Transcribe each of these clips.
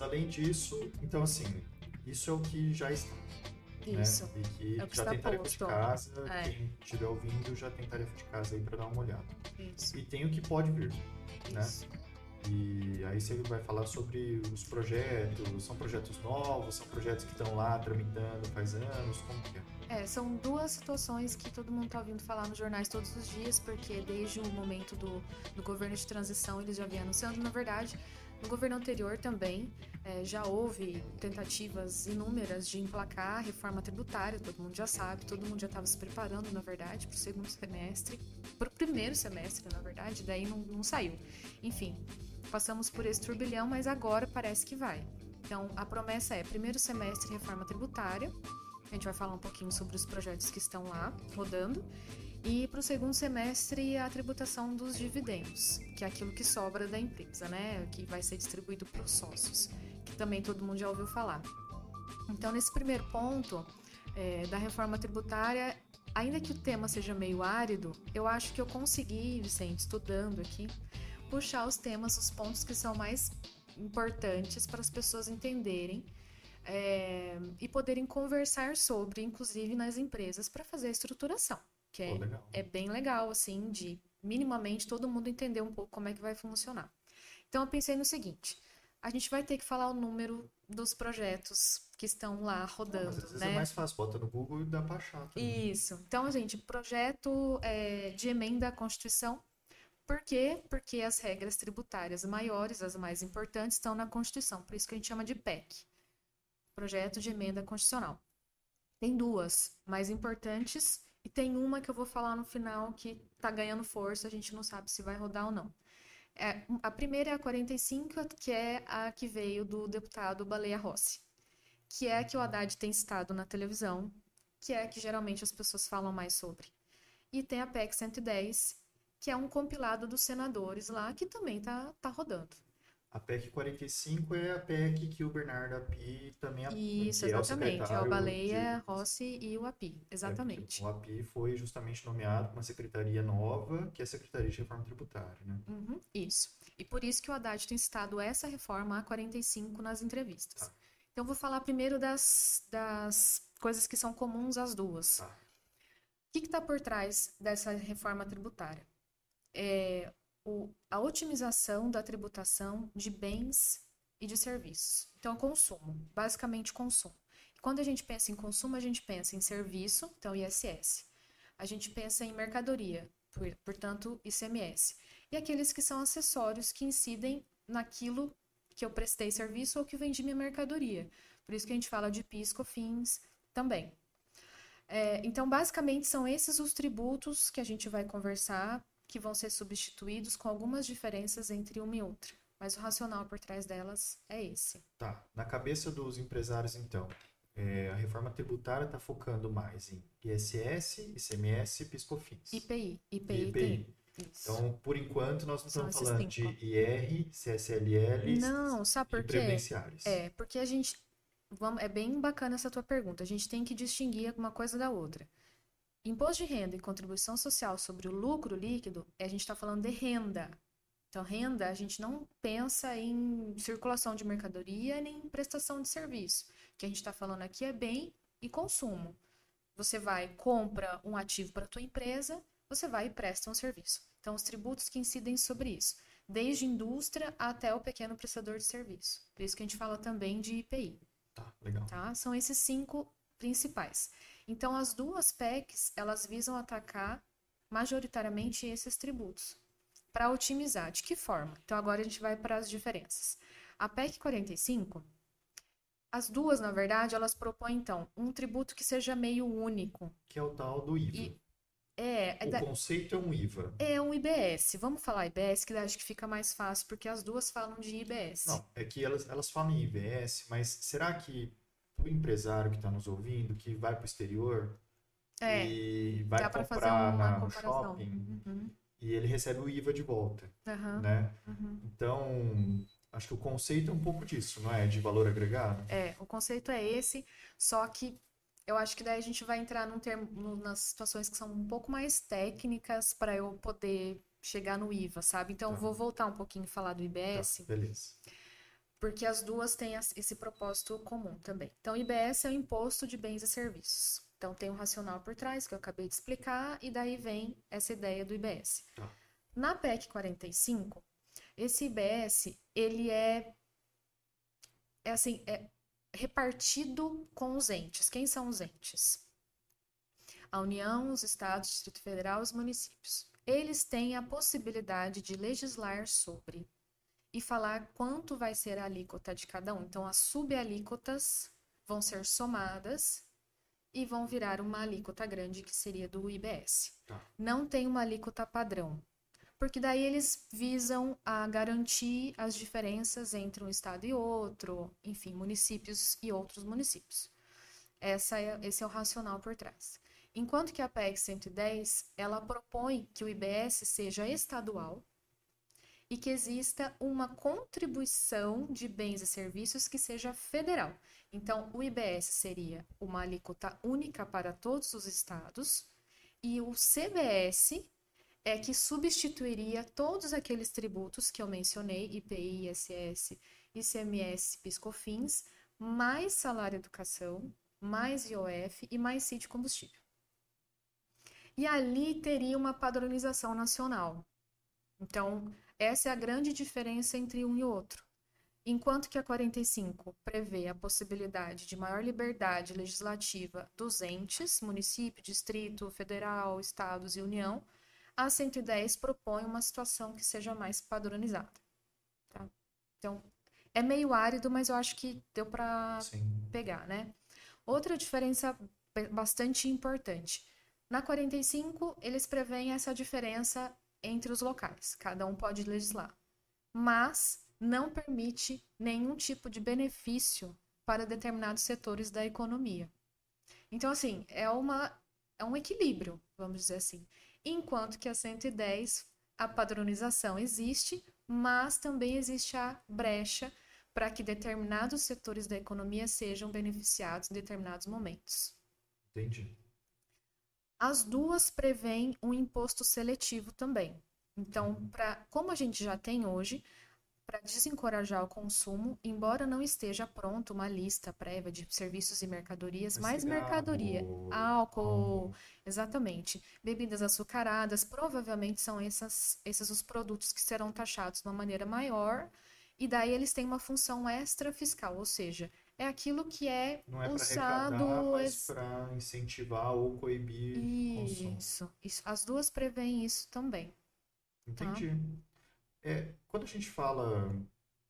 Mas além disso, então assim, isso é o que já está. Isso. Né? E que, É que já tem tarefa posto. de casa, É. quem estiver ouvindo já tem tarefa de casa aí para dar uma olhada. Isso. E tem o que pode vir. né? isso. E aí você vai falar sobre os projetos, são projetos novos, são projetos que estão lá tramitando faz anos, como que é? É, são duas situações que todo mundo está ouvindo falar nos jornais todos os dias, porque desde o momento do, do governo de transição eles já vinham anunciando. Na verdade, no governo anterior também é, já houve tentativas inúmeras de emplacar a reforma tributária, todo mundo já sabe, todo mundo já estava se preparando, na verdade, para o segundo semestre, para o primeiro semestre, na verdade, daí não, não saiu. Enfim, passamos por esse turbilhão, mas agora parece que vai. Então, a promessa é primeiro semestre reforma tributária, a gente vai falar um pouquinho sobre os projetos que estão lá rodando. E para o segundo semestre, a tributação dos dividendos, que é aquilo que sobra da empresa, né? Que vai ser distribuído para os sócios, que também todo mundo já ouviu falar. Então, nesse primeiro ponto é, da reforma tributária, ainda que o tema seja meio árido, eu acho que eu consegui, Vicente, estudando aqui, puxar os temas, os pontos que são mais importantes para as pessoas entenderem é, e poderem conversar sobre, inclusive nas empresas, para fazer a estruturação, que é, Pô, legal. é bem legal, assim, de minimamente todo mundo entender um pouco como é que vai funcionar. Então, eu pensei no seguinte: a gente vai ter que falar o número dos projetos que estão lá Ah, mas rodando, às vezes né? é mais fácil, bota no Google e dá pra achar. também. Isso. Então, gente, projeto é, de emenda à Constituição. Por quê? Porque as regras tributárias maiores, as mais importantes, estão na Constituição. Por isso que a gente chama de PEC. Projeto de emenda constitucional. Tem duas mais importantes e tem uma que eu vou falar no final que tá ganhando força, a gente não sabe se vai rodar ou não. É, a primeira é a 45, que é a que veio do deputado Baleia Rossi, que é a que o Haddad tem citado na televisão, que é a que geralmente as pessoas falam mais sobre. E tem a PEC 110, que é um compilado dos senadores lá, que também tá, tá rodando. A PEC 45 é a PEC que o Bernardo Api também apoia, Isso, é o exatamente. É o secretário Baleia, de- Rossi e o API. Exatamente. É, o API foi justamente nomeado para uma secretaria nova, que é a Secretaria de Reforma Tributária, né? Uhum, isso. E por isso que o Haddad tem citado essa reforma A45 nas entrevistas. Tá. Então, vou falar primeiro das, das coisas que são comuns às duas. Tá. O que está por trás dessa reforma tributária? É o- a otimização da tributação de bens e de serviços. Então, consumo, basicamente consumo. Quando a gente pensa em consumo, a gente pensa em serviço, então ISS. A gente pensa em mercadoria, por- portanto, ICMS. E aqueles que são acessórios que incidem naquilo que eu prestei serviço ou que vendi minha mercadoria. Por isso que a gente fala de PIS, COFINS também. É, então, basicamente, são esses os tributos que a gente vai conversar, que vão ser substituídos com algumas diferenças entre uma e outra. Mas o racional por trás delas é esse. Tá. Na cabeça dos empresários, então, é, a reforma tributária está focando mais em ISS, ICMS e PiscoFins. IPI, IPI, IPI. Então, por enquanto, nós não estamos falando de cinco. IR, CSLL Não, sabe por quê? previdenciários. É, porque a gente. Vamos, é bem bacana essa tua pergunta. A gente tem que distinguir uma coisa da outra. Imposto de renda e contribuição social sobre o lucro líquido, a gente está falando de renda. Então, renda, a gente não pensa em circulação de mercadoria nem em prestação de serviço. O que a gente está falando aqui é bem e consumo. Você vai, compra um ativo para a tua empresa, você vai e presta um serviço. Então, os tributos que incidem sobre isso, desde indústria até o pequeno prestador de serviço. Por isso que a gente fala também de IPI Tá, legal. tá? São esses cinco principais. Então, as duas PECs, elas visam atacar majoritariamente esses tributos para otimizar. De que forma? Então, agora a gente vai para as diferenças. A PEC 45, as duas, na verdade, elas propõem, então, um tributo que seja meio único. Que é o tal do IVA. E- É, é, O da- conceito é um IVA. é um IBS. Vamos falar IBS, que acho que fica mais fácil, porque as duas falam de IBS. Não, é que elas, elas falam em IBS, mas será que o empresário que está nos ouvindo, que vai para o exterior É, e vai comprar uma na- no shopping Uhum, e ele recebe o IVA de volta, aham, né? uhum. Então, acho que o conceito é um pouco disso, não é? De valor agregado. É, o conceito é esse, só que eu acho que daí a gente vai entrar num termo, nas situações que são um pouco mais técnicas para eu poder chegar no IVA, sabe? Então, Tá. vou voltar um pouquinho e falar do Tá, IBS. beleza. Porque as duas têm esse propósito comum também. Então, IBS é o imposto de bens e serviços. Então, tem um racional por trás, que eu acabei de explicar, e daí vem essa ideia do IBS. Tá. Na PEC 45, esse IBS, ele é, é assim, é repartido com os entes. Quem são os entes? A União, os estados, o Distrito Federal, os municípios. Eles têm a possibilidade de legislar sobre e falar quanto vai ser a alíquota de cada um. Então, as subalíquotas vão ser somadas e vão virar uma alíquota grande, que seria do IBS. Tá. Não tem uma alíquota padrão, porque daí eles visam a garantir as diferenças entre um estado e outro, enfim, municípios e outros municípios. Essa é, esse é o racional por trás. Enquanto que a PEC 110, ela propõe que o IBS seja estadual, e que exista uma contribuição de bens e serviços que seja federal. Então, o IBS seria uma alíquota única para todos os estados e o CBS é que substituiria todos aqueles tributos que eu mencionei, IPI, ISS, ICMS, PiscoFins, mais salário educação, mais IOF e mais CIT combustível. E ali teria uma padronização nacional. Então, essa é a grande diferença entre um e outro. Enquanto que a 45 prevê a possibilidade de maior liberdade legislativa dos entes, município, distrito, federal, estados e União, a 110 propõe uma situação que seja mais padronizada. Tá? Então, é meio árido, mas eu acho que deu para pegar, né? Outra diferença bastante importante. Na 45, eles preveem essa diferença entre os locais. Cada um pode legislar. Mas não permite nenhum tipo de benefício para determinados setores da economia. Então, assim, é, uma, é um equilíbrio, vamos dizer assim. Enquanto que a 110, a padronização existe, mas também existe a brecha para que determinados setores da economia sejam beneficiados em determinados momentos. Entendi. As duas prevêem um imposto seletivo também. Então, pra, como a gente já tem hoje, para desencorajar o consumo, embora não esteja pronto uma lista prévia de serviços e mercadorias, Mas mais cigarro, mercadoria, álcool, exatamente, bebidas açucaradas, provavelmente são essas, esses os produtos que serão taxados de uma maneira maior, e daí eles têm uma função extra fiscal, ou seja, é aquilo que é, Não é usado. para incentivar ou coibir isso, consumo. Isso. As duas prevêem isso também. Entendi. Tá? É, quando a gente fala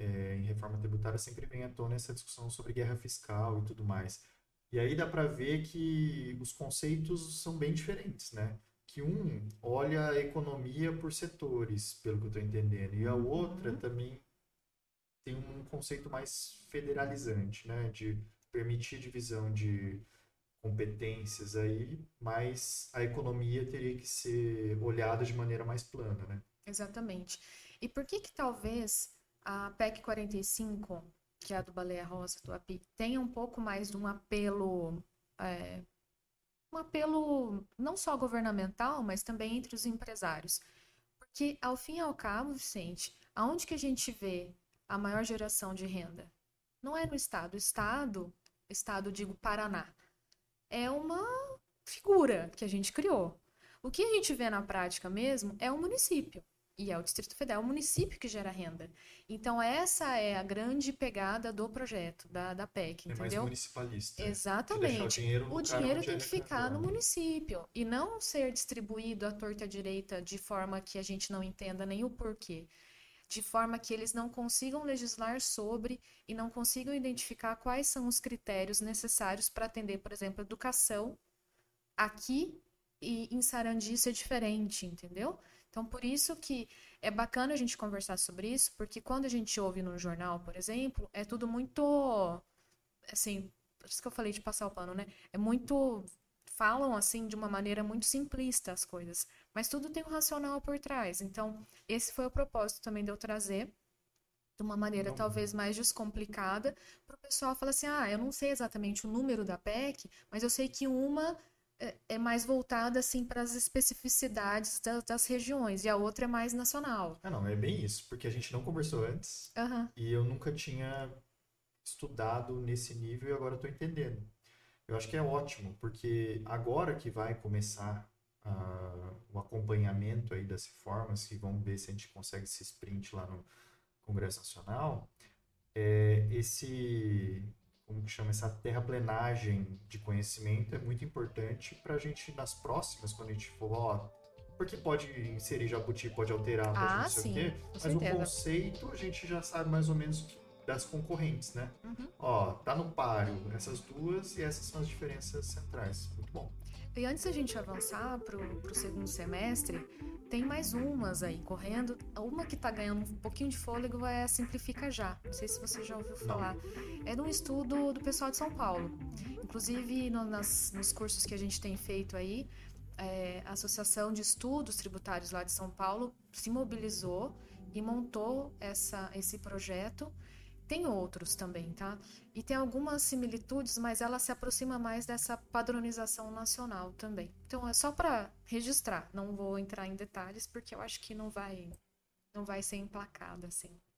é, em reforma tributária, sempre vem à tona essa discussão sobre guerra fiscal e tudo mais. E aí dá para ver que os conceitos são bem diferentes, né? Que um olha a economia por setores, pelo que eu estou entendendo, e a outra uhum. também tem um conceito mais federalizante, né? De permitir divisão de competências aí, mas a economia teria que ser olhada de maneira mais plana, né? Exatamente. E por que que talvez a PEC 45, que é a do Baleia Rosa, do API, tenha um pouco mais de um apelo, é, um apelo não só governamental, mas também entre os empresários? Porque, ao fim e ao cabo, Vicente, aonde que a gente vê a maior geração de renda? Não é no Estado. O Estado, Estado, digo Paraná, é uma figura que a gente criou. O que a gente vê na prática mesmo é o município. E é o Distrito Federal, é o município que gera renda. Então, essa é a grande pegada do projeto, da, da PEC, é entendeu? mais municipalista. Exatamente. O dinheiro, o dinheiro tem que ficar no município e não ser distribuído à torta à direita de forma que a gente não entenda nem o porquê de forma que eles não consigam legislar sobre e não consigam identificar quais são os critérios necessários para atender, por exemplo, educação aqui e em Sarandi isso é diferente, entendeu? Então, por isso que é bacana a gente conversar sobre isso, porque quando a gente ouve no jornal, por exemplo, é tudo muito, assim, por isso que eu falei de passar o pano, né? É muito falam assim de uma maneira muito simplista as coisas, mas tudo tem um racional por trás. Então, esse foi o propósito também de eu trazer de uma maneira não. talvez mais descomplicada para o pessoal falar assim: ah, eu não sei exatamente o número da PEC, mas eu sei que uma é, é mais voltada assim para as especificidades das, das, regiões e a outra é mais nacional. Ah, não, é bem isso, porque a gente não conversou antes uhum. e eu nunca tinha estudado nesse nível e agora estou entendendo. Eu acho que é ótimo, porque agora que vai começar uh, o acompanhamento aí das reformas, que vamos ver se a gente consegue esse sprint lá no Congresso Nacional, é, esse como que chama essa terraplenagem de conhecimento é muito importante para a gente nas próximas quando a gente for ó porque pode inserir jabuti pode alterar pode ah, não sei sim, o quê mas certeza. o conceito a gente já sabe mais ou menos das concorrentes né uhum. ó tá no páreo essas duas e essas são as diferenças centrais muito bom e antes da gente avançar para o segundo semestre tem mais umas aí correndo. Uma que está ganhando um pouquinho de fôlego é a Simplifica Já. Não sei se você já ouviu falar. Não. É de um estudo do pessoal de São Paulo. Inclusive, no, nas, nos cursos que a gente tem feito aí, é, a Associação de Estudos Tributários lá de São Paulo se mobilizou e montou essa, esse projeto tem outros também, tá? E tem algumas similitudes, mas ela se aproxima mais dessa padronização nacional também. Então é só para registrar, não vou entrar em detalhes porque eu acho que não vai não vai ser emplacada assim.